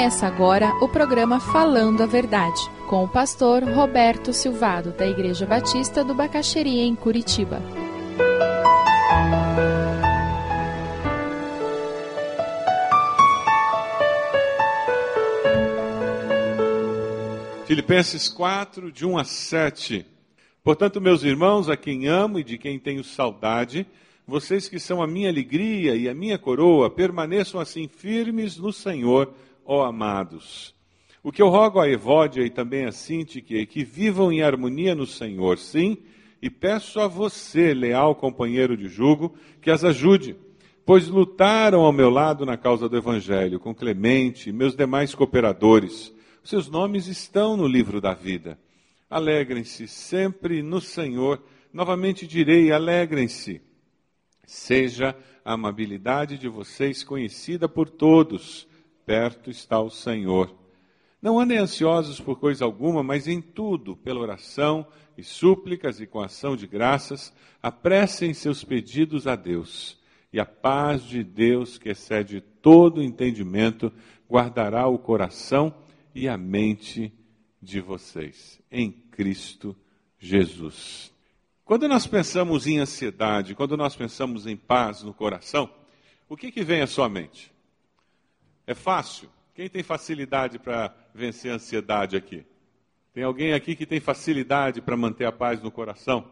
Começa agora o programa Falando a Verdade, com o pastor Roberto Silvado, da Igreja Batista do Bacaxeria, em Curitiba. Filipenses 4, de 1 a 7. Portanto, meus irmãos, a quem amo e de quem tenho saudade, vocês que são a minha alegria e a minha coroa, permaneçam assim firmes no Senhor ó amados. O que eu rogo a Evódia e também a Sintique é que vivam em harmonia no Senhor, sim, e peço a você, leal companheiro de jugo, que as ajude, pois lutaram ao meu lado na causa do Evangelho, com Clemente e meus demais cooperadores. Seus nomes estão no livro da vida. Alegrem-se sempre no Senhor. Novamente direi: alegrem-se. Seja a amabilidade de vocês conhecida por todos perto está o Senhor. Não andem ansiosos por coisa alguma, mas em tudo, pela oração e súplicas e com ação de graças, apressem seus pedidos a Deus. E a paz de Deus, que excede todo entendimento, guardará o coração e a mente de vocês, em Cristo Jesus. Quando nós pensamos em ansiedade, quando nós pensamos em paz no coração, o que, que vem à sua mente? É fácil? Quem tem facilidade para vencer a ansiedade aqui? Tem alguém aqui que tem facilidade para manter a paz no coração?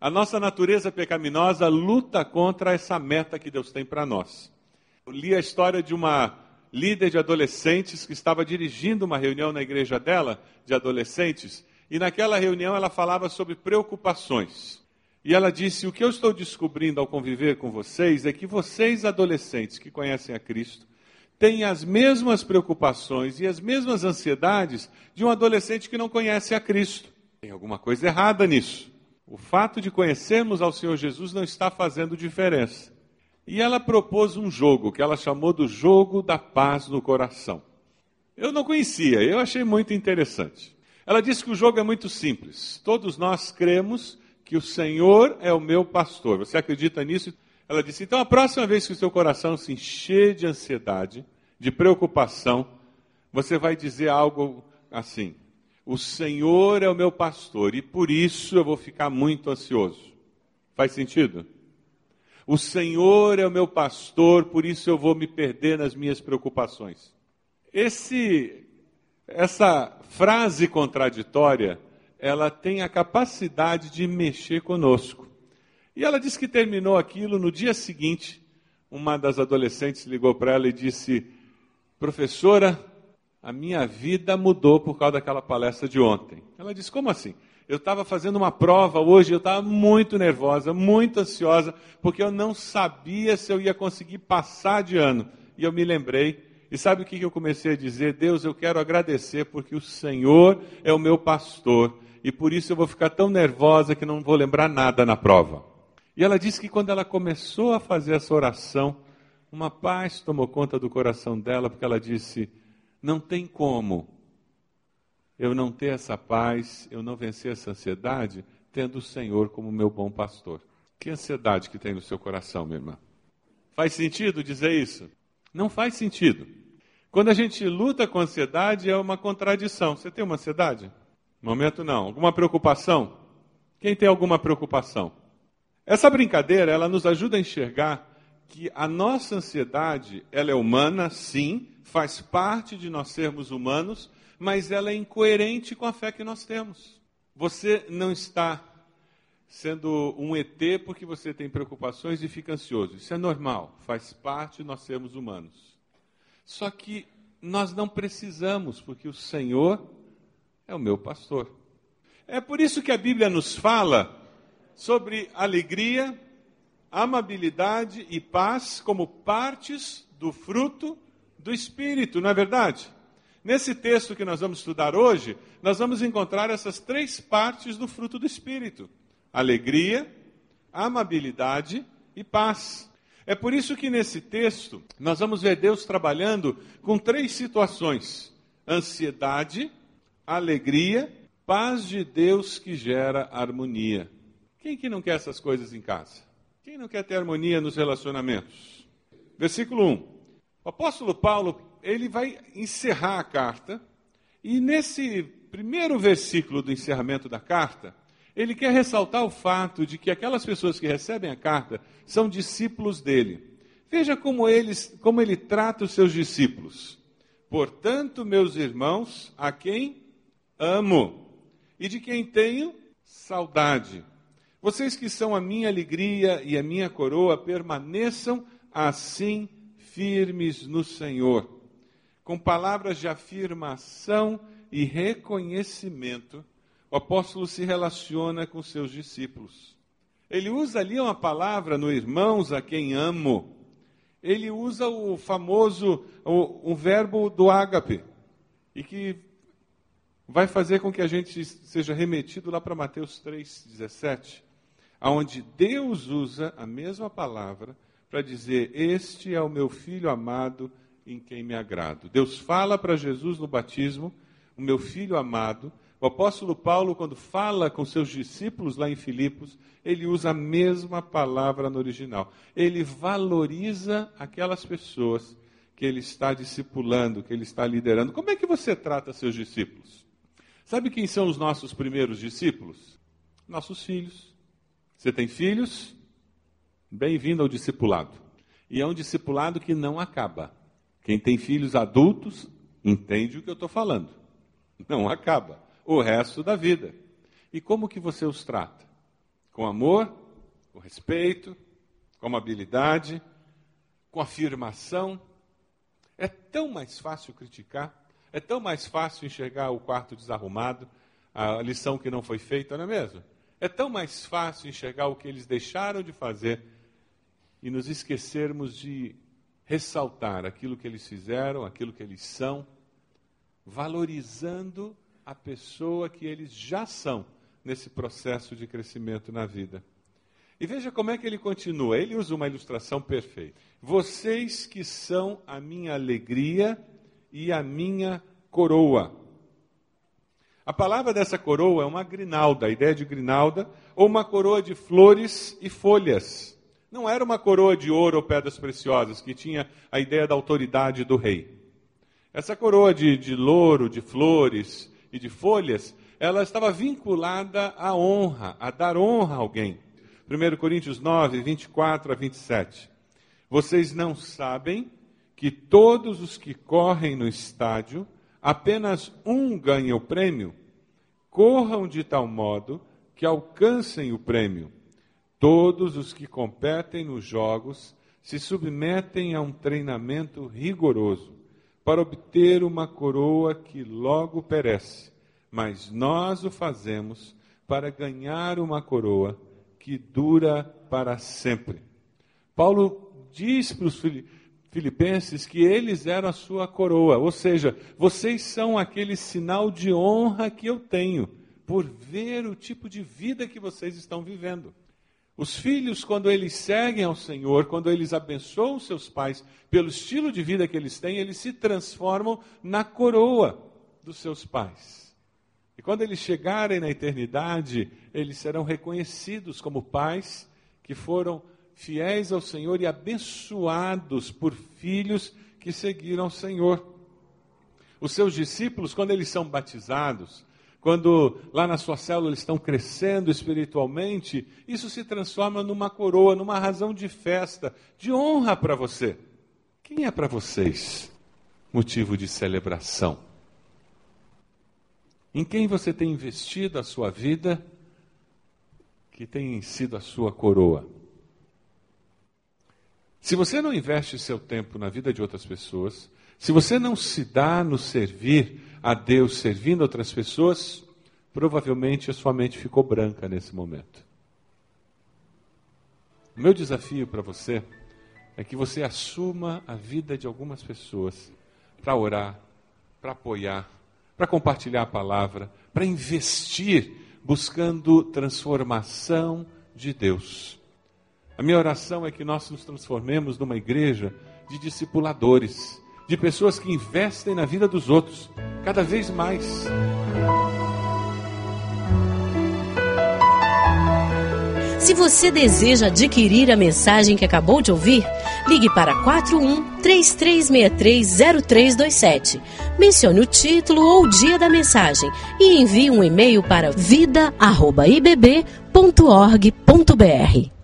A nossa natureza pecaminosa luta contra essa meta que Deus tem para nós. Eu li a história de uma líder de adolescentes que estava dirigindo uma reunião na igreja dela, de adolescentes, e naquela reunião ela falava sobre preocupações. E ela disse: O que eu estou descobrindo ao conviver com vocês é que vocês, adolescentes que conhecem a Cristo, tem as mesmas preocupações e as mesmas ansiedades de um adolescente que não conhece a Cristo. Tem alguma coisa errada nisso. O fato de conhecermos ao Senhor Jesus não está fazendo diferença. E ela propôs um jogo que ela chamou do jogo da paz no coração. Eu não conhecia, eu achei muito interessante. Ela disse que o jogo é muito simples. Todos nós cremos que o Senhor é o meu pastor. Você acredita nisso? Ela disse: então, a próxima vez que o seu coração se encher de ansiedade, de preocupação, você vai dizer algo assim: O Senhor é o meu pastor e por isso eu vou ficar muito ansioso. Faz sentido? O Senhor é o meu pastor, por isso eu vou me perder nas minhas preocupações. Esse, essa frase contraditória, ela tem a capacidade de mexer conosco. E ela disse que terminou aquilo no dia seguinte. Uma das adolescentes ligou para ela e disse: Professora, a minha vida mudou por causa daquela palestra de ontem. Ela disse: Como assim? Eu estava fazendo uma prova hoje, eu estava muito nervosa, muito ansiosa, porque eu não sabia se eu ia conseguir passar de ano. E eu me lembrei, e sabe o que eu comecei a dizer? Deus, eu quero agradecer porque o Senhor é o meu pastor, e por isso eu vou ficar tão nervosa que não vou lembrar nada na prova. E ela disse que quando ela começou a fazer essa oração, uma paz tomou conta do coração dela, porque ela disse: Não tem como eu não ter essa paz, eu não vencer essa ansiedade, tendo o Senhor como meu bom pastor. Que ansiedade que tem no seu coração, minha irmã? Faz sentido dizer isso? Não faz sentido. Quando a gente luta com ansiedade, é uma contradição. Você tem uma ansiedade? Momento não. Alguma preocupação? Quem tem alguma preocupação? Essa brincadeira, ela nos ajuda a enxergar que a nossa ansiedade, ela é humana, sim, faz parte de nós sermos humanos, mas ela é incoerente com a fé que nós temos. Você não está sendo um ET porque você tem preocupações e fica ansioso. Isso é normal, faz parte de nós sermos humanos. Só que nós não precisamos, porque o Senhor é o meu pastor. É por isso que a Bíblia nos fala sobre alegria, amabilidade e paz como partes do fruto do Espírito, não é verdade? Nesse texto que nós vamos estudar hoje, nós vamos encontrar essas três partes do fruto do Espírito: alegria, amabilidade e paz. É por isso que nesse texto nós vamos ver Deus trabalhando com três situações: ansiedade, alegria, paz de Deus que gera harmonia. Quem que não quer essas coisas em casa? Quem não quer ter harmonia nos relacionamentos? Versículo 1. O apóstolo Paulo ele vai encerrar a carta, e nesse primeiro versículo do encerramento da carta, ele quer ressaltar o fato de que aquelas pessoas que recebem a carta são discípulos dele. Veja como, eles, como ele trata os seus discípulos. Portanto, meus irmãos, a quem amo e de quem tenho saudade. Vocês que são a minha alegria e a minha coroa, permaneçam assim firmes no Senhor. Com palavras de afirmação e reconhecimento, o apóstolo se relaciona com seus discípulos. Ele usa ali uma palavra no irmãos a quem amo ele usa o famoso, o, o verbo do ágape, e que vai fazer com que a gente seja remetido lá para Mateus 3,17, aonde Deus usa a mesma palavra para dizer: Este é o meu filho amado em quem me agrado. Deus fala para Jesus no batismo, o meu filho amado, o apóstolo Paulo, quando fala com seus discípulos lá em Filipos, ele usa a mesma palavra no original. Ele valoriza aquelas pessoas que ele está discipulando, que ele está liderando. Como é que você trata seus discípulos? Sabe quem são os nossos primeiros discípulos? Nossos filhos. Você tem filhos? Bem-vindo ao discipulado. E é um discipulado que não acaba. Quem tem filhos adultos entende o que eu estou falando. Não acaba o resto da vida. E como que você os trata? Com amor, com respeito, com amabilidade, com afirmação. É tão mais fácil criticar, é tão mais fácil enxergar o quarto desarrumado, a lição que não foi feita, não é mesmo? É tão mais fácil enxergar o que eles deixaram de fazer e nos esquecermos de ressaltar aquilo que eles fizeram, aquilo que eles são, valorizando a pessoa que eles já são nesse processo de crescimento na vida. E veja como é que ele continua. Ele usa uma ilustração perfeita. Vocês que são a minha alegria e a minha coroa. A palavra dessa coroa é uma grinalda, a ideia de grinalda, ou uma coroa de flores e folhas. Não era uma coroa de ouro ou pedras preciosas, que tinha a ideia da autoridade do rei. Essa coroa de, de louro, de flores, e de folhas, ela estava vinculada à honra, a dar honra a alguém. 1 Coríntios 9, 24 a 27. Vocês não sabem que todos os que correm no estádio, apenas um ganha o prêmio? Corram de tal modo que alcancem o prêmio. Todos os que competem nos jogos se submetem a um treinamento rigoroso para obter uma coroa que logo perece, mas nós o fazemos para ganhar uma coroa que dura para sempre. Paulo diz para os filipenses que eles eram a sua coroa, ou seja, vocês são aquele sinal de honra que eu tenho por ver o tipo de vida que vocês estão vivendo. Os filhos, quando eles seguem ao Senhor, quando eles abençoam seus pais pelo estilo de vida que eles têm, eles se transformam na coroa dos seus pais. E quando eles chegarem na eternidade, eles serão reconhecidos como pais que foram fiéis ao Senhor e abençoados por filhos que seguiram o Senhor. Os seus discípulos, quando eles são batizados, quando lá na sua célula eles estão crescendo espiritualmente, isso se transforma numa coroa, numa razão de festa, de honra para você. Quem é para vocês motivo de celebração? Em quem você tem investido a sua vida que tem sido a sua coroa? Se você não investe seu tempo na vida de outras pessoas, se você não se dá no servir a Deus servindo outras pessoas, provavelmente a sua mente ficou branca nesse momento. O meu desafio para você é que você assuma a vida de algumas pessoas para orar, para apoiar, para compartilhar a palavra, para investir buscando transformação de Deus. A minha oração é que nós nos transformemos numa igreja de discipuladores de pessoas que investem na vida dos outros, cada vez mais. Se você deseja adquirir a mensagem que acabou de ouvir, ligue para 41 3363 0327. Mencione o título ou o dia da mensagem e envie um e-mail para vida@ibb.org.br.